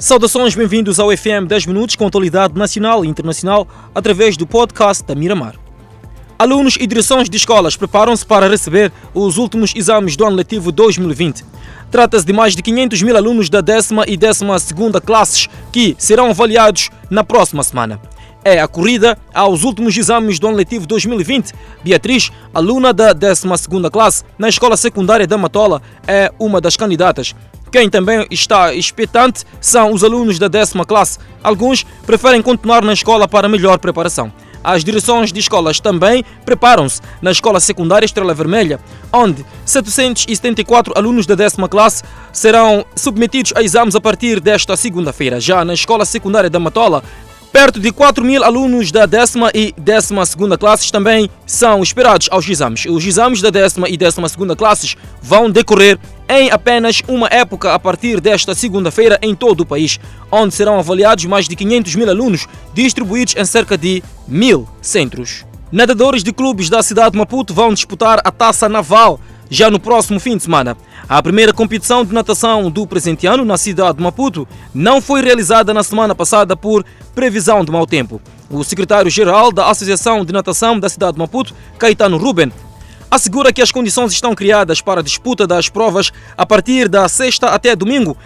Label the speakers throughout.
Speaker 1: Saudações, bem-vindos ao FM 10 Minutos com atualidade nacional e internacional através do podcast da Miramar. Alunos e direções de escolas preparam-se para receber os últimos exames do ano letivo 2020. Trata-se de mais de 500 mil alunos da décima e décima segunda classes que serão avaliados na próxima semana. É a corrida aos últimos exames do ano letivo 2020. Beatriz, aluna da 12 segunda classe na escola secundária da Matola, é uma das candidatas. Quem também está expectante são os alunos da décima classe. Alguns preferem continuar na escola para melhor preparação. As direções de escolas também preparam-se na Escola Secundária Estrela Vermelha, onde 774 alunos da décima classe serão submetidos a exames a partir desta segunda-feira. Já na Escola Secundária da Matola, Perto de 4 mil alunos da décima e décima segunda classes também são esperados aos exames. Os exames da décima e décima segunda classes vão decorrer em apenas uma época a partir desta segunda-feira em todo o país, onde serão avaliados mais de 500 mil alunos distribuídos em cerca de mil centros. Nadadores de clubes da cidade de Maputo vão disputar a Taça Naval já no próximo fim de semana. A primeira competição de natação do presente ano na cidade de Maputo não foi realizada na semana passada por previsão de mau tempo. O secretário-geral da Associação de Natação da cidade de Maputo, Caetano Ruben, assegura que as condições estão criadas para a disputa das provas a partir da sexta até domingo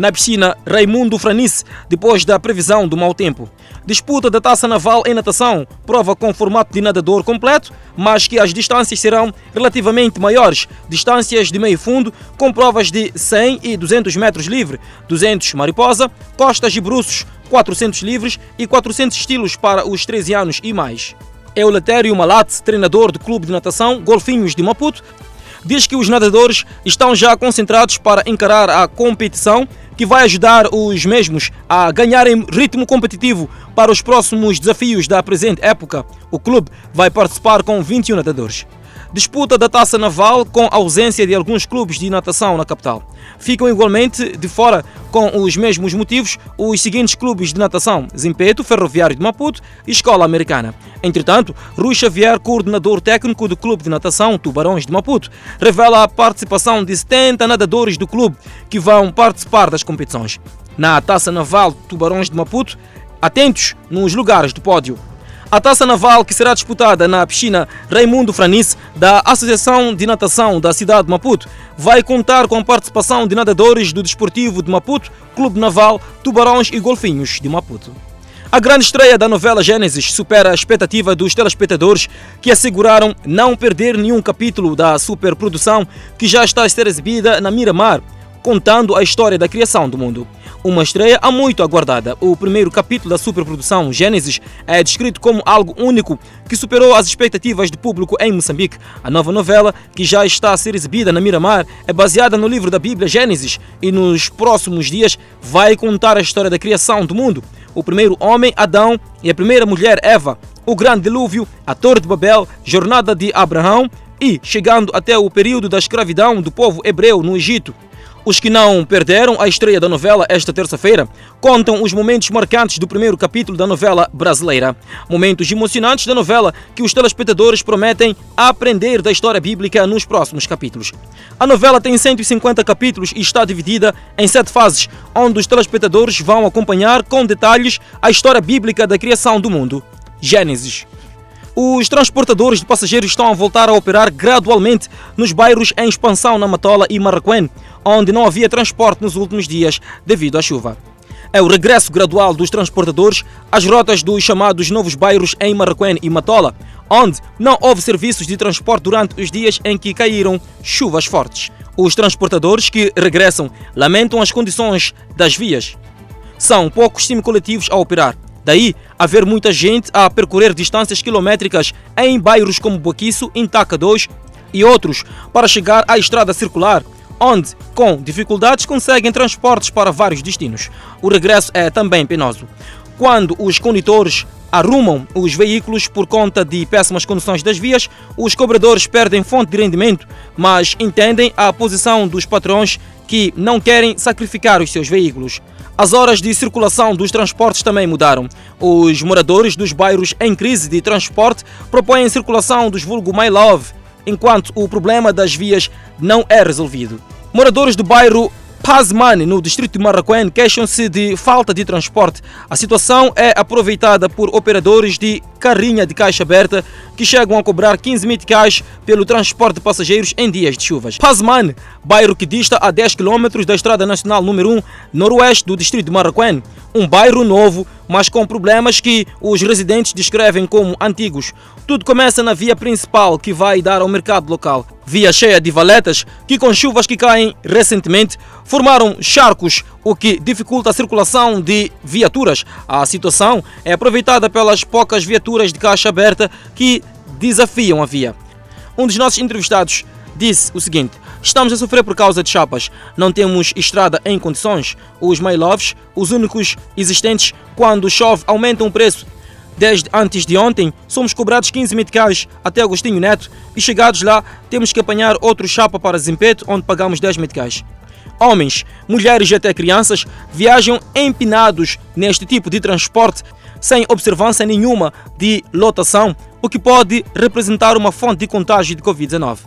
Speaker 1: na piscina Raimundo Franice, depois da previsão do mau tempo. Disputa da taça naval em natação, prova com formato de nadador completo, mas que as distâncias serão relativamente maiores. Distâncias de meio fundo, com provas de 100 e 200 metros livre, 200 mariposa, costas e bruços, 400 livres e 400 estilos para os 13 anos e mais. Euletério Malat, treinador do clube de natação Golfinhos de Maputo, diz que os nadadores estão já concentrados para encarar a competição que vai ajudar os mesmos a ganharem ritmo competitivo para os próximos desafios da presente época. O clube vai participar com 21 nadadores. Disputa da taça naval com ausência de alguns clubes de natação na capital. Ficam igualmente de fora, com os mesmos motivos, os seguintes clubes de natação: Zimpeto, Ferroviário de Maputo e Escola Americana. Entretanto, Rui Xavier, coordenador técnico do Clube de Natação Tubarões de Maputo, revela a participação de 70 nadadores do clube que vão participar das competições. Na Taça Naval Tubarões de Maputo, atentos nos lugares do pódio. A taça naval que será disputada na piscina Raimundo Franice da Associação de Natação da cidade de Maputo vai contar com a participação de nadadores do Desportivo de Maputo, Clube Naval, Tubarões e Golfinhos de Maputo. A grande estreia da novela Gênesis supera a expectativa dos telespectadores que asseguraram não perder nenhum capítulo da superprodução que já está a ser exibida na Miramar, contando a história da criação do mundo. Uma estreia há muito aguardada. O primeiro capítulo da superprodução Gênesis é descrito como algo único que superou as expectativas do público em Moçambique. A nova novela, que já está a ser exibida na Miramar, é baseada no livro da Bíblia Gênesis e nos próximos dias vai contar a história da criação do mundo. O primeiro homem, Adão, e a primeira mulher, Eva, o grande dilúvio, a Torre de Babel, jornada de Abraão e chegando até o período da escravidão do povo hebreu no Egito. Os que não perderam a estreia da novela esta terça-feira contam os momentos marcantes do primeiro capítulo da novela brasileira. Momentos emocionantes da novela que os telespectadores prometem aprender da história bíblica nos próximos capítulos. A novela tem 150 capítulos e está dividida em sete fases, onde os telespectadores vão acompanhar com detalhes a história bíblica da criação do mundo. Gênesis. Os transportadores de passageiros estão a voltar a operar gradualmente nos bairros em expansão na Matola e Marraquém, onde não havia transporte nos últimos dias devido à chuva. É o regresso gradual dos transportadores às rotas dos chamados novos bairros em Marraquém e Matola, onde não houve serviços de transporte durante os dias em que caíram chuvas fortes. Os transportadores que regressam lamentam as condições das vias. São poucos semicoletivos a operar Daí haver muita gente a percorrer distâncias quilométricas em bairros como Boquiço, Intaca 2 e outros para chegar à estrada circular, onde, com dificuldades, conseguem transportes para vários destinos. O regresso é também penoso. Quando os condutores arrumam os veículos por conta de péssimas condições das vias, os cobradores perdem fonte de rendimento, mas entendem a posição dos patrões que não querem sacrificar os seus veículos. As horas de circulação dos transportes também mudaram. Os moradores dos bairros em crise de transporte propõem circulação dos vulgo My Love, enquanto o problema das vias não é resolvido. Moradores do bairro Pazmane, no distrito de Marraquém, queixam-se de falta de transporte. A situação é aproveitada por operadores de carrinha de caixa aberta que chegam a cobrar 15 meticais pelo transporte de passageiros em dias de chuvas. Pazmane, bairro que dista a 10 km da Estrada Nacional número 1, noroeste do distrito de Marraquém. Um bairro novo, mas com problemas que os residentes descrevem como antigos. Tudo começa na via principal que vai dar ao mercado local. Via cheia de valetas que, com chuvas que caem recentemente, formaram charcos, o que dificulta a circulação de viaturas. A situação é aproveitada pelas poucas viaturas de caixa aberta que desafiam a via. Um dos nossos entrevistados disse o seguinte: Estamos a sofrer por causa de chapas. Não temos estrada em condições. Os Mailoves, os únicos existentes, quando chove, aumentam o preço Desde antes de ontem, somos cobrados 15 meticais até Agostinho Neto e chegados lá, temos que apanhar outro chapa para Zimpeto, onde pagamos 10 meticais. Homens, mulheres e até crianças viajam empinados neste tipo de transporte sem observância nenhuma de lotação, o que pode representar uma fonte de contágio de Covid-19.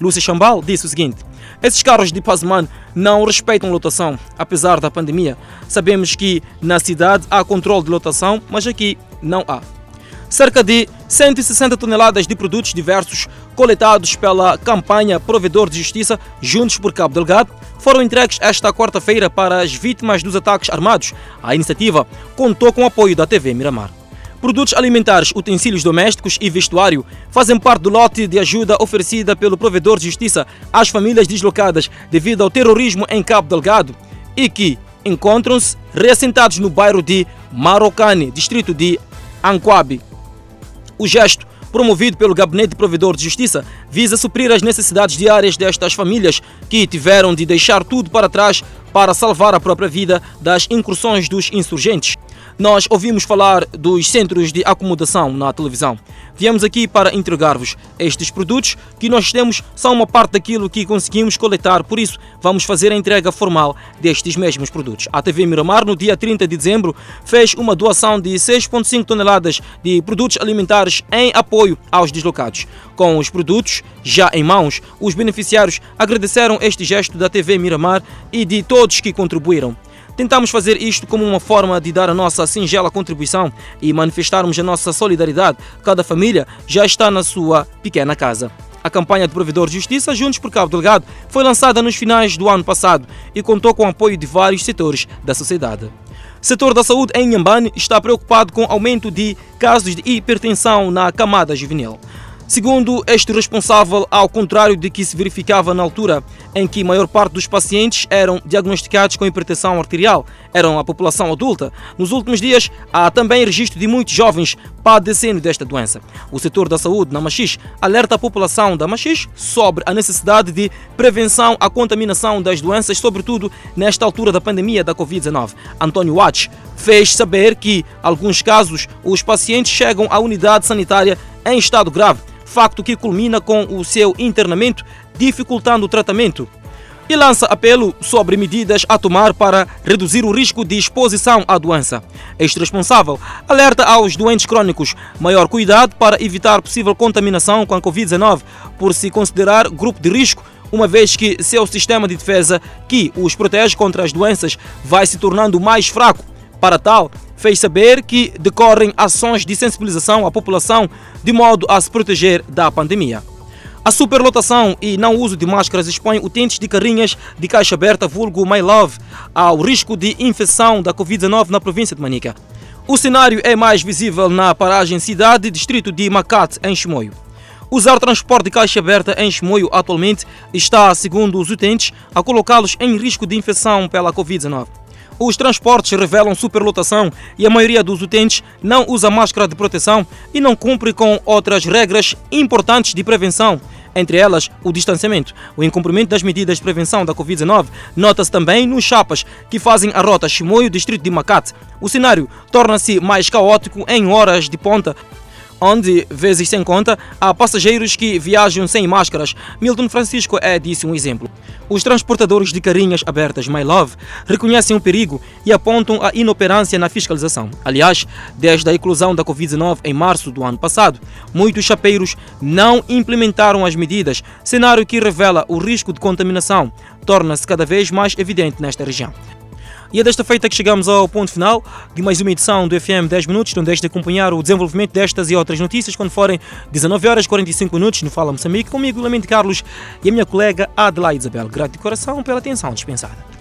Speaker 1: Lúcia Chambal disse o seguinte: esses carros de Pazman não respeitam lotação, apesar da pandemia. Sabemos que na cidade há controle de lotação, mas aqui não há. Cerca de 160 toneladas de produtos diversos coletados pela campanha Provedor de Justiça Juntos por Cabo Delgado foram entregues esta quarta-feira para as vítimas dos ataques armados. A iniciativa contou com o apoio da TV Miramar. Produtos alimentares, utensílios domésticos e vestuário fazem parte do lote de ajuda oferecida pelo provedor de justiça às famílias deslocadas devido ao terrorismo em Cabo Delgado e que encontram-se reassentados no bairro de Marocane, distrito de Anquabe. O gesto, promovido pelo Gabinete Provedor de Justiça, visa suprir as necessidades diárias destas famílias que tiveram de deixar tudo para trás para salvar a própria vida das incursões dos insurgentes nós ouvimos falar dos centros de acomodação na televisão. Viemos aqui para entregar-vos estes produtos que nós temos são uma parte daquilo que conseguimos coletar, por isso vamos fazer a entrega formal destes mesmos produtos. A TV Miramar, no dia 30 de dezembro, fez uma doação de 6,5 toneladas de produtos alimentares em apoio aos deslocados. Com os produtos já em mãos, os beneficiários agradeceram este gesto da TV Miramar e de todos que contribuíram. Tentamos fazer isto como uma forma de dar a nossa singela contribuição e manifestarmos a nossa solidariedade. Cada família já está na sua pequena casa. A campanha de provedor de justiça Juntos por Cabo Delgado foi lançada nos finais do ano passado e contou com o apoio de vários setores da sociedade. O setor da saúde em Nhambane está preocupado com o aumento de casos de hipertensão na camada juvenil. Segundo este responsável, ao contrário de que se verificava na altura em que a maior parte dos pacientes eram diagnosticados com hipertensão arterial, eram a população adulta, nos últimos dias há também registro de muitos jovens padecendo desta doença. O setor da saúde na Machis alerta a população da Machis sobre a necessidade de prevenção à contaminação das doenças, sobretudo nesta altura da pandemia da Covid-19. António Watch fez saber que, em alguns casos, os pacientes chegam à unidade sanitária em estado grave facto que culmina com o seu internamento, dificultando o tratamento. E lança apelo sobre medidas a tomar para reduzir o risco de exposição à doença. Este responsável alerta aos doentes crônicos maior cuidado para evitar possível contaminação com a Covid-19, por se considerar grupo de risco uma vez que seu sistema de defesa, que os protege contra as doenças, vai se tornando mais fraco. Para tal, fez saber que decorrem ações de sensibilização à população de modo a se proteger da pandemia. A superlotação e não uso de máscaras expõe utentes de carrinhas de caixa aberta vulgo My Love ao risco de infecção da Covid-19 na província de Manica. O cenário é mais visível na paragem cidade distrito de Macate, em Chimoio. Usar transporte de caixa aberta em Chimoio atualmente está, segundo os utentes, a colocá-los em risco de infecção pela Covid-19. Os transportes revelam superlotação e a maioria dos utentes não usa máscara de proteção e não cumpre com outras regras importantes de prevenção, entre elas o distanciamento. O incumprimento das medidas de prevenção da Covid-19 nota-se também nos chapas que fazem a rota Chimoio-Distrito de Macate. O cenário torna-se mais caótico em horas de ponta onde, vezes sem conta, há passageiros que viajam sem máscaras. Milton Francisco é disso um exemplo. Os transportadores de carinhas abertas My Love reconhecem o perigo e apontam a inoperância na fiscalização. Aliás, desde a inclusão da Covid-19 em março do ano passado, muitos chapeiros não implementaram as medidas, cenário que revela o risco de contaminação. torna-se cada vez mais evidente nesta região. E é desta feita que chegamos ao ponto final de mais uma edição do FM 10 Minutos. Não deixe de acompanhar o desenvolvimento destas e outras notícias quando forem 19 horas 45 minutos no Fala Moçambique, comigo, Lamento Carlos, e a minha colega Adelaide Isabel. Grato de coração pela atenção dispensada.